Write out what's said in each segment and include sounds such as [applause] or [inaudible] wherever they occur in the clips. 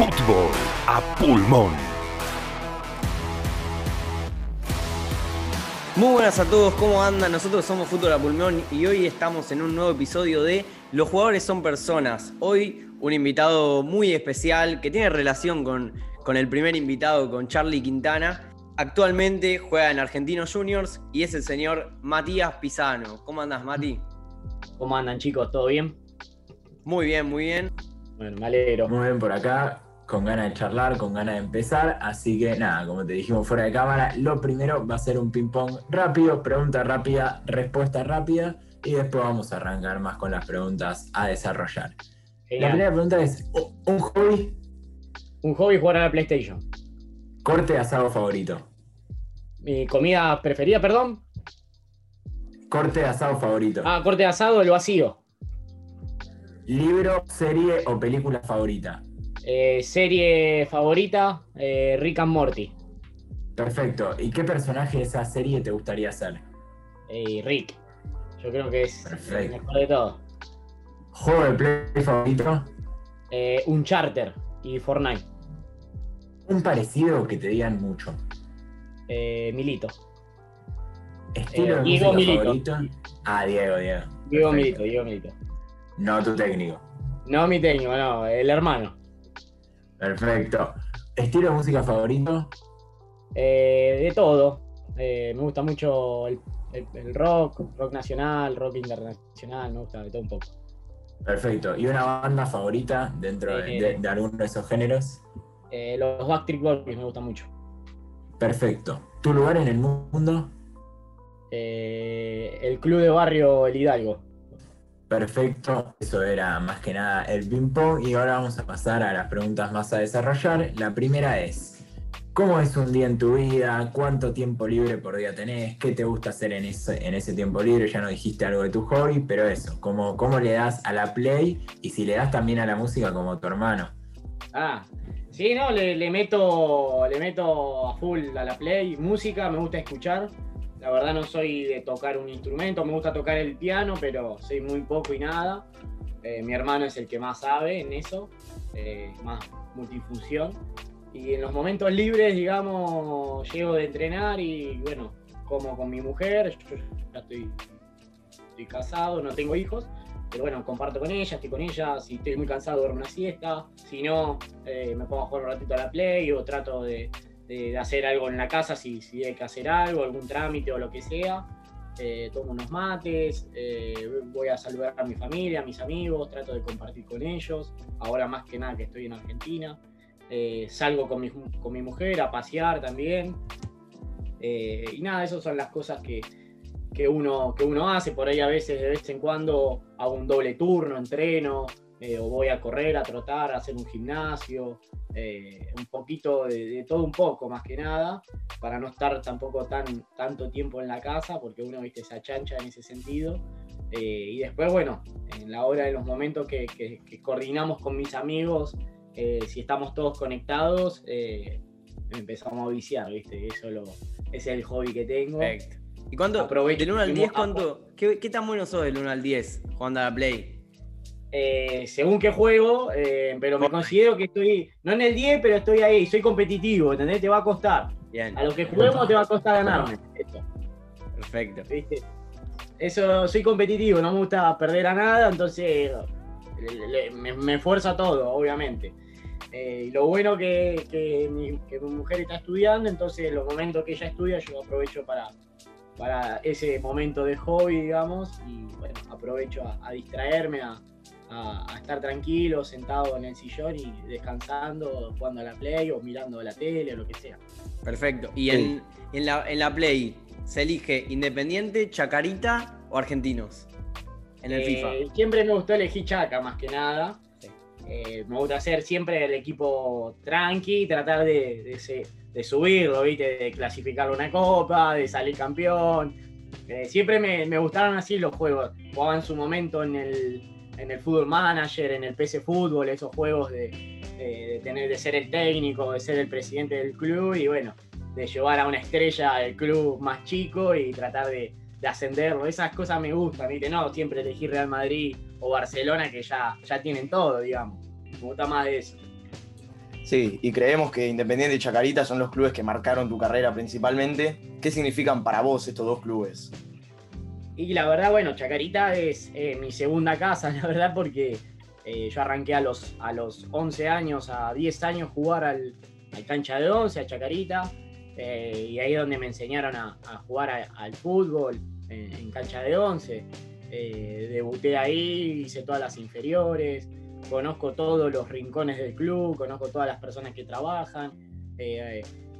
Fútbol a pulmón. Muy buenas a todos, ¿cómo andan? Nosotros somos Fútbol a Pulmón y hoy estamos en un nuevo episodio de Los jugadores son personas. Hoy un invitado muy especial que tiene relación con, con el primer invitado, con Charlie Quintana. Actualmente juega en Argentinos Juniors y es el señor Matías Pisano. ¿Cómo andas, Mati? ¿Cómo andan chicos? ¿Todo bien? Muy bien, muy bien. Bueno, me alegro. Muy bien por acá, con ganas de charlar, con ganas de empezar. Así que nada, como te dijimos fuera de cámara, lo primero va a ser un ping-pong rápido, pregunta rápida, respuesta rápida. Y después vamos a arrancar más con las preguntas a desarrollar. La primera pregunta es: ¿un hobby? Un hobby jugar a la PlayStation. Corte de asado favorito. Mi comida preferida, perdón. Corte de asado favorito. Ah, corte de asado, el vacío. Libro, serie o película favorita. Eh, serie favorita, eh, Rick and Morty. Perfecto. ¿Y qué personaje de esa serie te gustaría ser? Rick. Yo creo que es Perfecto. el mejor de todo. ¿Juego de play favorito? Eh, un charter y Fortnite. Un parecido que te digan mucho. Milito. Estilo de Diego Milito. favorito. Ah, Diego, Diego. Diego Perfecto. Milito, Diego Milito. No tu técnico. No mi técnico, no, el hermano. Perfecto. ¿Estilo de música favorito? Eh, de todo. Eh, me gusta mucho el, el- el rock, rock nacional, rock internacional, me gusta de todo un poco. Perfecto. ¿Y una banda favorita dentro de, Eh. de- de alguno de esos géneros? Eh, los Backstreet Boys me gustan mucho. Perfecto. ¿Tu lugar en el mundo? Eh, el club de barrio El Hidalgo. Perfecto. Eso era más que nada el ping-pong. Y ahora vamos a pasar a las preguntas más a desarrollar. La primera es: ¿Cómo es un día en tu vida? ¿Cuánto tiempo libre por día tenés? ¿Qué te gusta hacer en ese, en ese tiempo libre? Ya no dijiste algo de tu hobby, pero eso, ¿cómo, ¿cómo le das a la play? Y si le das también a la música como tu hermano. Ah, sí, no, le, meto, le meto a full a la play. Música, me gusta escuchar. La verdad no soy de tocar un instrumento, me gusta tocar el piano, pero soy muy poco y nada. Eh, mi hermano es el que más sabe en eso, eh, más multifunción. Y en los momentos libres, digamos, llego de entrenar y bueno, como con mi mujer, yo ya estoy, estoy casado, no tengo hijos, pero bueno, comparto con ella, estoy con ella, si estoy muy cansado duermo una siesta, si no, eh, me pongo a jugar un ratito a la play o trato de, de- hacer algo en la casa si, si hay que hacer algo, algún trámite o lo que sea. Eh, tomo unos mates, eh, voy a saludar a mi familia, a mis amigos, trato de compartir con ellos, ahora más que nada que estoy en Argentina. Eh, salgo con mi, con mi mujer a pasear también. Eh, y nada, esas son las cosas que, que uno, que uno hace. Por ahí a veces, de vez en cuando, hago un doble turno, entreno, eh, o voy a correr, a trotar, a hacer un gimnasio, eh, un poquito de, de todo un poco, más que nada, para no estar tampoco tan, tanto tiempo en la casa, porque uno, viste, se achancha en ese sentido. Eh, y después, bueno, en la hora de los momentos que, que- que coordinamos con mis amigos, eh, si estamos todos conectados, eh, empezamos a viciar, ¿viste? Eso lo, es el hobby que tengo. Perfecto. ¿Y cuánto? Aprovecho del 1 al y 10, mo- cuánto? ¿Qué, qué tan bueno sos del 1 al 10 jugando a la Play? Eh, según qué juego, eh, pero me considero que estoy, no en el 10, pero estoy ahí, soy competitivo, ¿entendés? Te va a costar. Bien, A lo que juguemos te va a costar ganarme. Eso, perfecto. ¿viste? Eso, soy competitivo, no me gusta perder a nada, entonces le- le- me, me esfuerzo a todo, obviamente. Eh, y lo bueno que, que mi, que mi mujer está estudiando, entonces en los momentos que ella estudia yo aprovecho para, para ese momento de hobby, digamos, y bueno, aprovecho a, a distraerme, a, a- a estar tranquilo, sentado en el sillón y descansando, jugando a la play o mirando la tele o lo que sea. Perfecto. Y en, en la, en la Play, ¿se elige Independiente, Chacarita o Argentinos? En el Eh, FIFA. Siempre me gustó elegir Chaca más que nada. Sí. Eh, me gusta hacer siempre el equipo tranqui, tratar de, de, se- de subirlo, ¿viste? de clasificar una copa, de salir campeón. Eh, siempre me, me gustaron así los juegos. Jugaba en su momento en el, en el Football Manager, en el PC Fútbol, esos juegos de tener, de ser el técnico, de ser el presidente del club y bueno, de llevar a una estrella al club más chico y tratar de, de ascenderlo. Esas cosas me gustan, ¿viste? No siempre elegir Real Madrid o Barcelona que ya, ya tienen todo, digamos. Me gusta más de eso. Sí, y creemos que Independiente y Chacarita son los clubes que marcaron tu carrera principalmente. ¿Qué significan para vos estos dos clubes? Y la verdad, bueno, Chacarita es eh, mi segunda casa, [laughs] la verdad, porque eh, yo arranqué a los, a los 11 años, a 10 años jugar al, cancha de 11, a Chacarita, eh, y ahí es donde me enseñaron a, jugar al fútbol en, cancha de 11. debuté ahí, hice todas las inferiores, conozco todos los rincones del club, conozco todas las personas que trabajan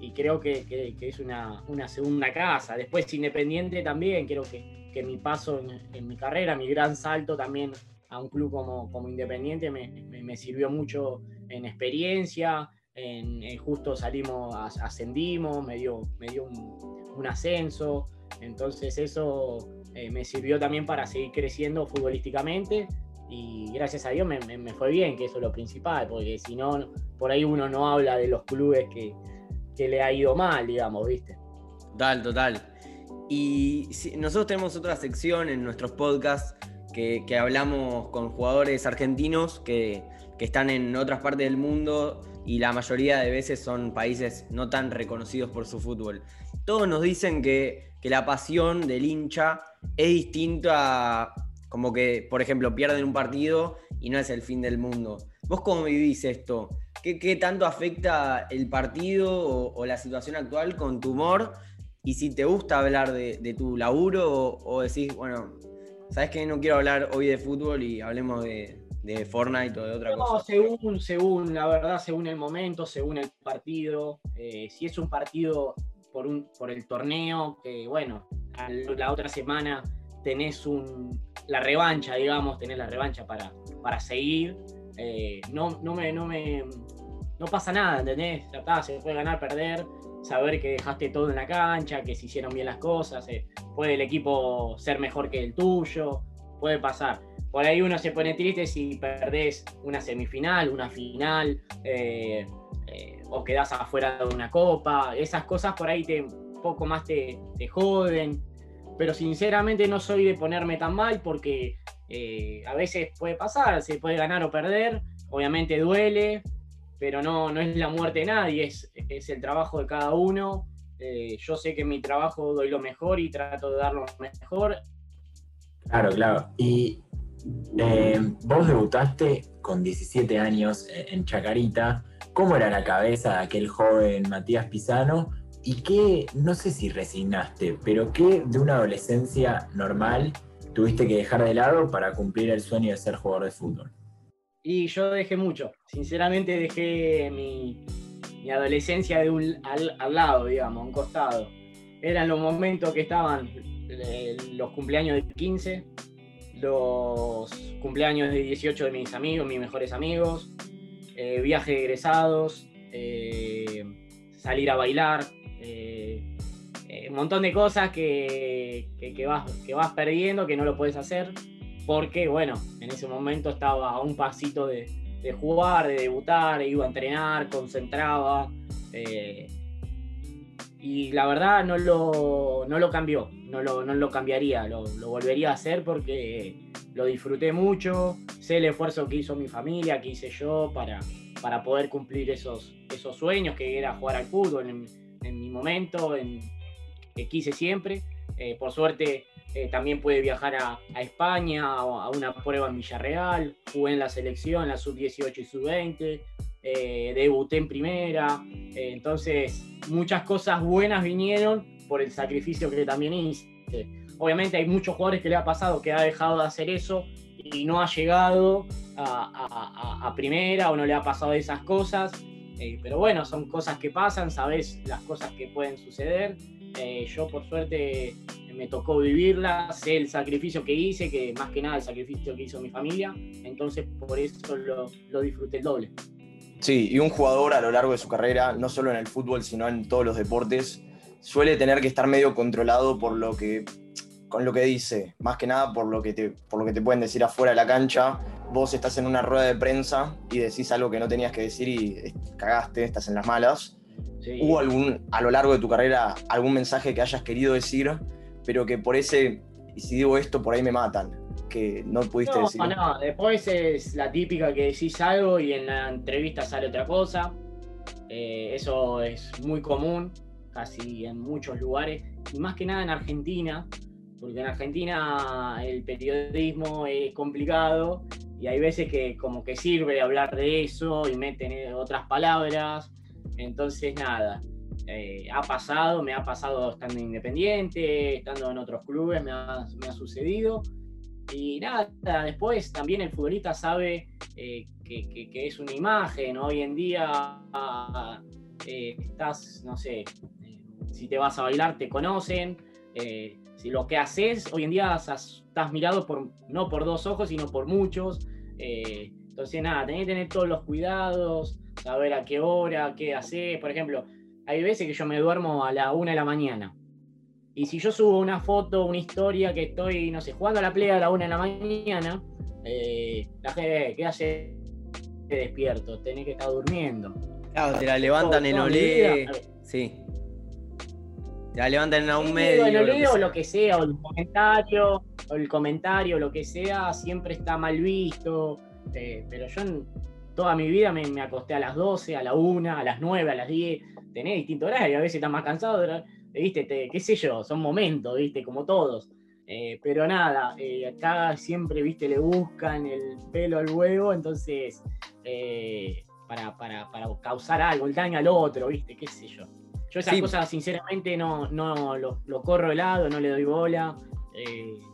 y creo que, es una, una, segunda casa. Después Independiente también, creo que, que mi paso en, mi carrera, mi gran salto también a un club como, como Independiente me, me, sirvió mucho en experiencia, en, justo salimos, ascendimos, me dio, me dio un, ascenso, entonces eso eh, me sirvió también para seguir creciendo futbolísticamente y gracias a Dios me, me, fue bien, que eso es lo principal, porque si no, por ahí uno no habla de los clubes que, que le ha ido mal, digamos, ¿viste? Total, total. Y nosotros tenemos otra sección en nuestros podcasts que, hablamos con jugadores argentinos que, están en otras partes del mundo y la mayoría de veces son países no tan reconocidos por su fútbol. Todos nos dicen que, la pasión del hincha es distinta, como que, por ejemplo, pierden un partido y no es el fin del mundo. ¿Vos cómo vivís esto? ¿Qué, tanto afecta el partido o, o la situación actual con tu humor? Y si te gusta hablar de, tu laburo o, decís, bueno, sabes que no quiero hablar hoy de fútbol y hablemos de, Fortnite o de otra cosa. No, según, según, la verdad, según el momento, según el partido. Eh, si es un partido por, un, por el torneo, que bueno, la otra semana tenés un, la revancha, digamos, tenés la revancha para, para seguir. Eh, no, no, me, no, me, no pasa nada, ¿entendés? Ya se puede ganar, perder saber que dejaste todo en la cancha, que se hicieron bien las cosas, eh, puede el equipo ser mejor que el tuyo, puede pasar. Por ahí uno se pone triste si perdés una semifinal, una final, eh, eh, o quedás afuera de una copa, esas cosas por ahí te poco más te joden, pero sinceramente no soy de ponerme tan mal porque a veces puede pasar, se puede ganar o perder, obviamente duele, pero no, no es la muerte de nadie, es, es el trabajo de cada uno. Eh, yo sé que en mi trabajo doy lo mejor y trato de dar lo mejor. Claro, claro. Y eh, vos debutaste con 17 años en Chacarita. ¿Cómo era la cabeza de aquel joven Matías Pisano? ¿Y qué, no sé si resignaste, pero qué de una adolescencia normal tuviste que dejar de lado para cumplir el sueño de ser jugador de fútbol? Y yo dejé mucho. Sinceramente dejé mi, adolescencia de un, al, lado, digamos, a un costado. Eran los momentos que estaban eh, los cumpleaños de 15, los cumpleaños de 18 de mis amigos, mis mejores amigos, eh, viajes egresados, eh, salir a bailar, un montón de cosas que, vas, que vas perdiendo, que no lo puedes hacer porque, bueno, en ese momento estaba a un pasito de, jugar, de debutar, iba a entrenar, concentraba. Eh, y la verdad no lo, no lo cambió, no lo, no lo cambiaría, lo, volvería a hacer porque lo disfruté mucho, sé el esfuerzo que hizo mi familia, que hice yo para, para poder cumplir esos, esos sueños, que era jugar al fútbol en, mi momento, en, que quise siempre. Eh, por suerte eh, también puede viajar a, España a, a, una prueba en Villarreal, jugué en la selección, la sub-18 y sub-20, eh, debuté en primera, eh, entonces muchas cosas buenas vinieron por el sacrificio que también hice. Obviamente hay muchos jugadores que le ha pasado que ha dejado de hacer eso y no ha llegado a, a primera o no le ha pasado esas cosas, pero bueno, son cosas que pasan, sabes las cosas que pueden suceder. Yo por suerte me tocó vivirla, sé el sacrificio que hice, que más que nada el sacrificio que hizo mi familia, entonces por eso lo, lo disfruté el doble. Sí, y un jugador a lo largo de su carrera, no solo en el fútbol, sino en todos los deportes, suele tener que estar medio controlado por lo que, con lo que dice, más que nada por lo que te, por lo que te pueden decir afuera de la cancha. Vos estás en una rueda de prensa y decís algo que no tenías que decir y cagaste, estás en las malas. ¿Hubo algún, a lo largo de tu carrera algún mensaje que hayas querido decir pero que por ese, y si digo esto, por ahí me matan, que no pudiste decir. No, después es la típica que decís algo y en la entrevista sale otra cosa. Eh, eso es muy común, casi en muchos lugares, y más que nada en Argentina, porque en Argentina el periodismo es complicado y hay veces que como que sirve hablar de eso y meten otras palabras. Entonces, nada, eh, ha pasado, me ha pasado estando independiente, estando en otros clubes, me ha, sucedido. Y nada, después también el futbolista sabe eh, que, es una imagen. Hoy en día eh, estás, no sé, si te vas a bailar te conocen. si lo que haces, hoy en día estás, mirado por, no por dos ojos, sino por muchos. entonces nada, tenés que tener todos los cuidados, saber a qué hora, qué haces. Por ejemplo, hay veces que yo me duermo a la una de la mañana. Y si yo subo una foto, una historia que estoy, no sé, jugando a la playa a la una de la mañana, eh, la gente, ¿qué hace? Te despierto, tenés que estar durmiendo. Claro, te la levantan en olé. Sí. Te la levantan en un medio. En olé o lo que sea, o el comentario, o el comentario, lo que sea, siempre está mal visto. Eh, pero yo toda mi vida me, me, acosté a las 12, a la 1, a las 9, a las 10 tenés distinto horario, a veces estás más cansado, viste, qué sé yo, son momentos, viste, como todos. Eh, pero nada, eh, acá siempre, viste, le buscan el pelo al huevo, entonces, eh, para, causar algo, el daño al otro, viste, qué sé yo. Yo esas cosas, sinceramente, no, no lo, corro de lado, no le doy bola.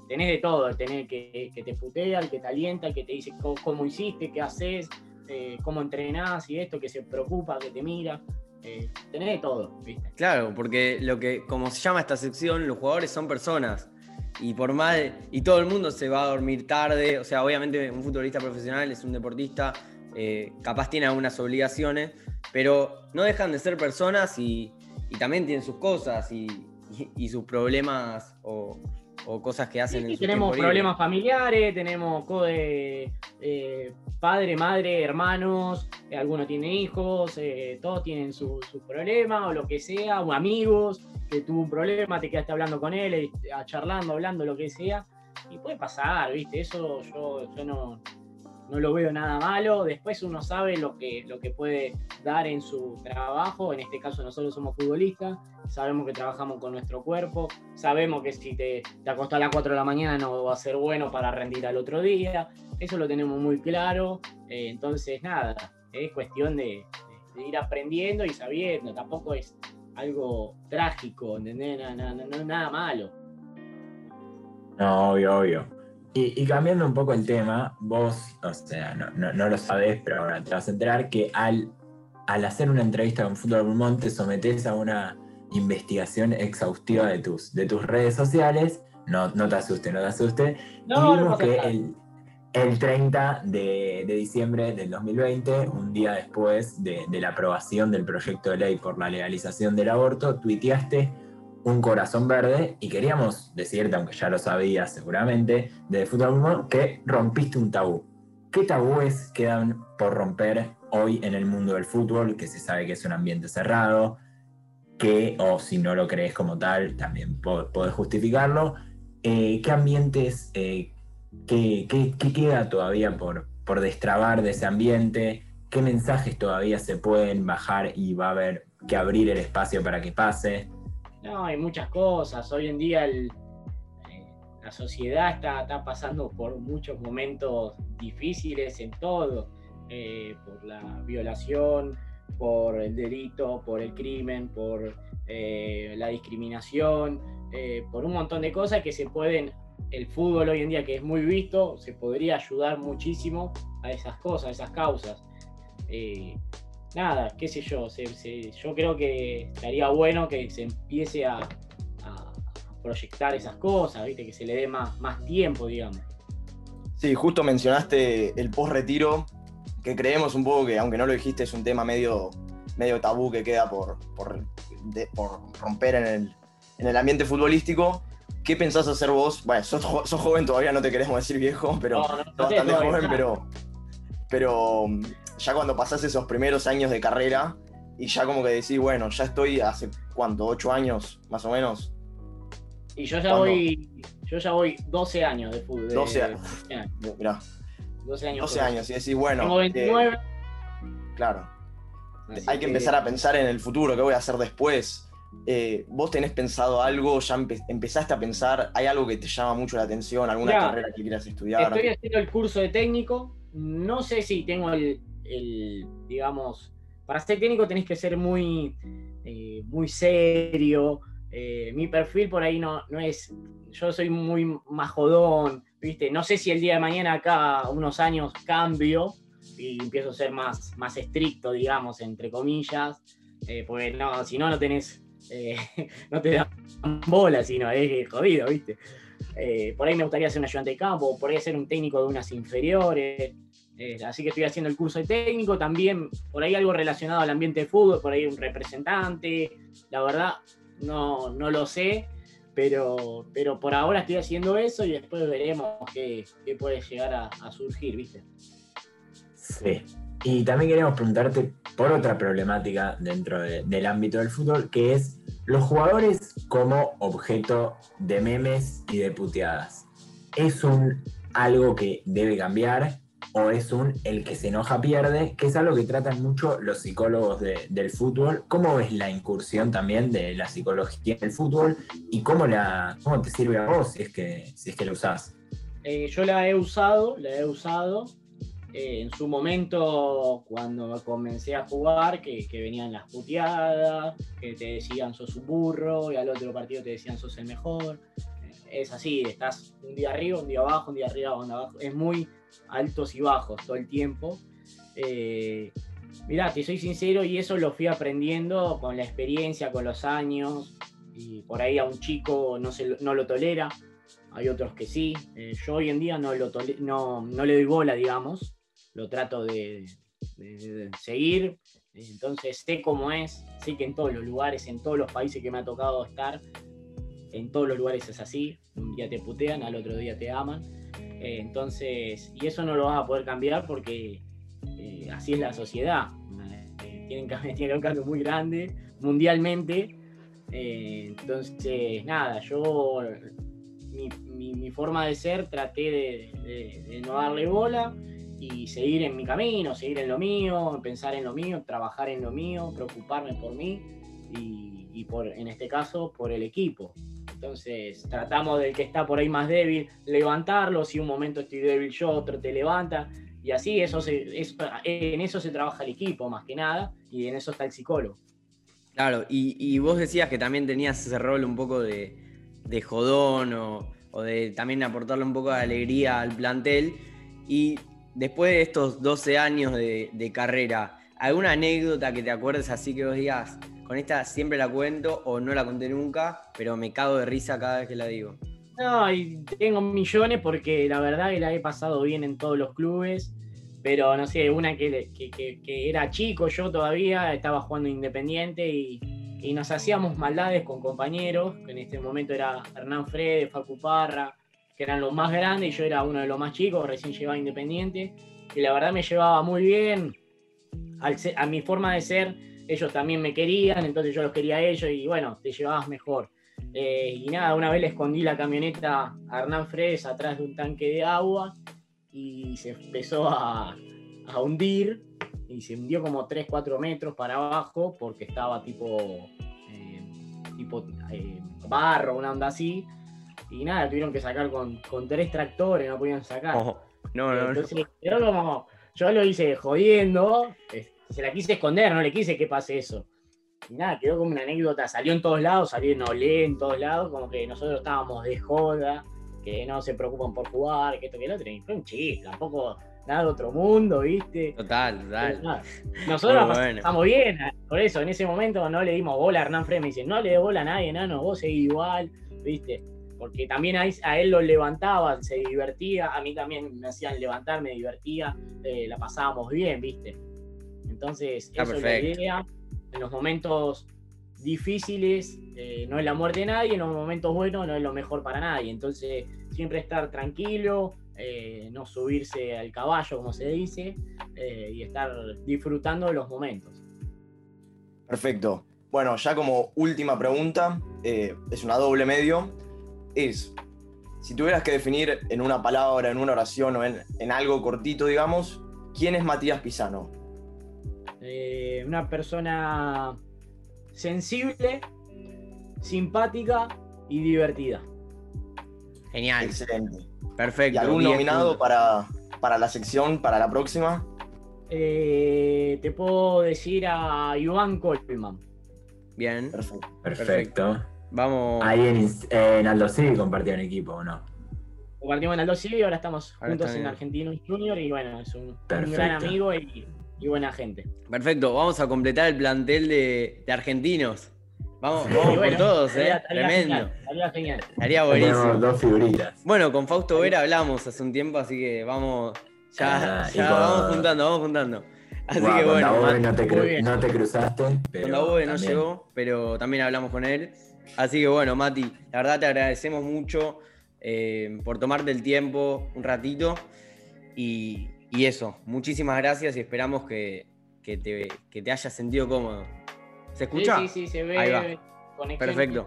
tenés de todo, tenés que, que te putea, el que te alienta, el que te dice cómo, hiciste, qué haces, cómo entrenás y esto, que se preocupa, que te mira. Eh, tenés de todo, ¿viste? Claro, porque lo que, como se llama esta sección, los jugadores son personas. Y por mal, y todo el mundo se va a dormir tarde. O sea, obviamente un futbolista profesional es un deportista, eh, capaz tiene algunas obligaciones, pero no dejan de ser personas y, también tienen sus cosas y, y sus problemas o, o cosas que hacen en su Tenemos problemas familiares, tenemos eh, padre, madre, hermanos, eh, algunos tienen hijos, eh, todos tienen sus su problemas o lo que sea, o amigos que tuvo un problema, te quedaste hablando con él, charlando, hablando, lo que sea. Y puede pasar, ¿viste? Eso yo, yo no, no lo veo nada malo. Después uno sabe lo que, lo que puede dar en su trabajo. En este caso nosotros somos futbolistas, sabemos que trabajamos con nuestro cuerpo, sabemos que si te, te acostás a las 4 de la mañana no va a ser bueno para rendir al otro día. Eso lo tenemos muy claro. Eh, entonces, nada, es cuestión de, ir aprendiendo y sabiendo. Tampoco es algo trágico, ¿entendés? Nada, nada, nada malo. No, obvio, obvio. Y, cambiando un poco el tema, vos, o sea, no, lo sabés, pero ahora te vas a enterar que al, al hacer una entrevista con Fútbol Pulmón te sometes a una investigación exhaustiva de tus, de tus redes sociales. No, no te asuste, no te asuste. No, y vimos que el, el, 30 de, de, diciembre del 2020, un día después de, de la aprobación del proyecto de ley por la legalización del aborto, tuiteaste un corazón verde y queríamos decirte, aunque ya lo sabías seguramente, de fútbol que rompiste un tabú. ¿Qué tabúes quedan por romper hoy en el mundo del fútbol, que se sabe que es un ambiente cerrado, que, o si no lo crees como tal, también podés justificarlo? Eh, ¿Qué ambientes, eh, qué, queda todavía por, por destrabar de ese ambiente? ¿Qué mensajes todavía se pueden bajar y va a haber que abrir el espacio para que pase? No, hay muchas cosas. Hoy en día eh, la sociedad está, pasando por muchos momentos difíciles en todo, eh, por la violación, por el delito, por el crimen, por eh, la discriminación, por un montón de cosas que se pueden, el fútbol hoy en día que es muy visto, se podría ayudar muchísimo a esas cosas, a esas causas nada, qué sé yo, yo creo que estaría bueno que se empiece a, proyectar esas cosas, ¿viste? que se le dé más, más tiempo, digamos. Sí, justo mencionaste el post-retiro, que creemos un poco que, aunque no lo dijiste, es un tema medio, medio tabú que queda por, por, romper en el, ambiente futbolístico. ¿Qué pensás hacer vos? Bueno, sos, joven todavía, no te queremos decir viejo, pero bastante joven, pero, pero ya cuando pasás esos primeros años de carrera y ya como que decís, bueno, ya estoy hace cuánto, ocho años más o menos. Y yo ya voy, yo ya voy 12 años de fútbol. 12 años. [laughs] Mirá. 12 años. 12 años, y decís, bueno. Tengo 29. claro. Así hay que empezar a pensar en el futuro, qué voy a hacer después. Eh, ¿Vos tenés pensado algo? ¿Ya empe- empezaste a pensar? ¿Hay algo que te llama mucho la atención? ¿Alguna Mirá, carrera que quieras estudiar? Estoy haciendo el curso de técnico. No sé si tengo el, digamos, para ser técnico tenés que ser muy, eh, muy serio. Eh, mi perfil por ahí no, no es, yo soy muy majodón, ¿viste? No sé si el día de mañana acá, unos años, cambio y empiezo a ser más, más estricto, digamos, entre comillas, eh, porque no, si no, no tenés, eh, [laughs] no te dan bola, sino es jodido, ¿viste? Por ahí me gustaría ser un ayudante de campo, por ahí ser un técnico de unas inferiores. Eh, así que estoy haciendo el curso de técnico, también por ahí algo relacionado al ambiente de fútbol, por ahí un representante. La verdad, no, no lo sé, pero, pero por ahora estoy haciendo eso y después veremos qué, qué puede llegar a, a surgir, ¿viste? Sí. Y también queremos preguntarte por otra problemática dentro de- del ámbito del fútbol, que es los jugadores como objeto de memes y de puteadas. ¿Es un algo que debe cambiar o es un el que se enoja pierde? Que es algo que tratan mucho los psicólogos de- del fútbol. ¿Cómo ves la incursión también de la psicología en el fútbol y cómo, te sirve a vos si es que, si es que la usás? Eh, yo la he usado, la he usado. eh, en su momento, cuando comencé a jugar, que, que venían las puteadas, que te decían sos un burro, y al otro partido te decían sos el mejor. Eh, es así, estás un día arriba, un día abajo, un día arriba, un día abajo. Es muy altos y bajos todo el tiempo. Eh, mirá, te soy sincero, y eso lo fui aprendiendo con la experiencia, con los años. Y por ahí a un chico no, se, no lo tolera, hay otros que sí. Eh, yo hoy en día no, lo tole- no, no le doy bola, digamos. Lo trato de, de- de seguir. Entonces sé cómo es. Sé que en todos los lugares, en todos los países que me ha tocado estar, en todos los lugares es así. Un día te putean, al otro día te aman. Eh, entonces, y eso no lo vas a poder cambiar porque eh, así es la sociedad. Eh, tienen, que- [laughs] tiene un cambio muy grande mundialmente. Eh, entonces, nada, yo mi, forma de ser traté de, de- de no darle bola y seguir en mi camino, seguir en lo mío, pensar en lo mío, trabajar en lo mío, preocuparme por mí y, y por, en este caso, por el equipo. Entonces tratamos del que está por ahí más débil, levantarlo, si un momento estoy débil yo, otro te levanta, y así eso en eso se trabaja el equipo más que nada, y en eso está el psicólogo. Claro, y, vos decías que también tenías ese rol un poco de, de jodón o, o de también aportarle un poco de alegría al plantel. Y después de estos 12 años de, de carrera, ¿alguna anécdota que te acuerdes así que vos digas, con esta siempre la cuento o no la conté nunca, pero me cago de risa cada vez que la digo? No, y tengo millones porque la verdad que la he pasado bien en todos los clubes. Pero no sé, una que, que- que- era chico yo todavía, estaba jugando Independiente y, nos hacíamos maldades con compañeros, que en este momento era Hernán Frede, Facu Parra, que eran los más grandes y yo era uno de los más chicos, recién llegaba Independiente. Y la verdad me llevaba muy bien. Al a mi forma de ser, ellos también me querían, entonces yo los quería a ellos y bueno, te llevabas mejor. Eh, y nada, una vez le escondí la camioneta a Hernán Fredes atrás de un tanque de agua y se empezó a, a hundir y se hundió como 3-4 metros para abajo porque estaba tipo, eh, tipo eh, barro, una onda así. Y nada, tuvieron que sacar con, con tres tractores, no podían sacar. Oh, no, no, no. Entonces, quedó como, yo lo hice jodiendo, eh, se la quise esconder, no le quise que pase eso. Y nada, quedó como una anécdota, salió en todos lados, salió en Olé en todos lados, como que nosotros estábamos de joda, que no se preocupan por jugar, que esto que lo otro, y fue un chiste, tampoco nada de otro mundo, ¿viste? Total, total. Nosotros bueno. pasamos bien, por eso en ese momento no le dimos bola a Hernán Fred, me dice, no le dé bola a nadie, nano, vos seguís igual, ¿viste? Porque también a, a él lo levantaban, se divertía, a mí también me hacían levantar, me divertía, eh, la pasábamos bien, ¿viste? Entonces, Está eso es la idea. En los momentos difíciles eh, no es la muerte de nadie, en los momentos buenos no es lo mejor para nadie. Entonces, siempre estar tranquilo, eh, no subirse al caballo, como se dice, eh, y estar disfrutando de los momentos. Perfecto. Bueno, ya como última pregunta, es una doble medio, es, si tuvieras que definir en una palabra, en una oración o en, en algo cortito, digamos, ¿quién es Matías Pisano? Eh, una persona sensible, simpática y divertida. Genial. Excelente. Perfecto. ¿Y algún 10 nominado para, para la sección, para la próxima? Eh, te puedo decir a Iván Colman. Bien. Perfecto. Perfecto. Vamos. Ahí en, Ins- en Aldo Civi compartieron equipo, ¿o no? Compartimos en Aldo Civi, ahora estamos Ahora juntos en en- Argentinos Junior y bueno, es un, un gran amigo y, y buena gente. Perfecto. Vamos a completar el plantel de, de argentinos. Vamos, vamos Y por bueno, todos, ¿eh? estaría- Tremendo. genial, estaría genial. Estaría Tenemos buenísimo. dos figuritas. Bueno, con Fausto Vera hablamos hace un tiempo, así que vamos. Ya, Ah, ya con- vamos juntando, vamos juntando. Así que con bueno, Mat- no, te cru- no te cruzaste, pero Con Dabobe no llegó, pero también hablamos con él. Así que bueno, Mati, la verdad te agradecemos mucho eh, por tomarte el tiempo un ratito. Y, y eso, muchísimas gracias y esperamos que, que te, que te hayas sentido cómodo. ¿Se escucha? Sí, sí, sí, se ve. Ahí va. Perfecto.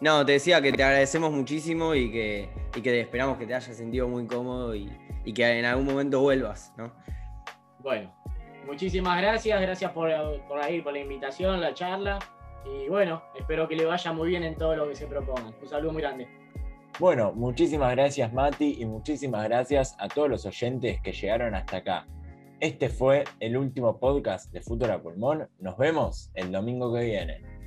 No, te decía que te agradecemos muchísimo y que, y que esperamos que te hayas sentido muy cómodo y, y que en algún momento vuelvas, ¿no? Bueno, muchísimas gracias, gracias por, por ahí, por la invitación, la charla. Y bueno, espero que le vaya muy bien en todo lo que se propongan. Un saludo muy grande. Bueno, muchísimas gracias Mati y muchísimas gracias a todos los oyentes que llegaron hasta acá. Este fue el último podcast de Futuro a Pulmón. Nos vemos el domingo que viene.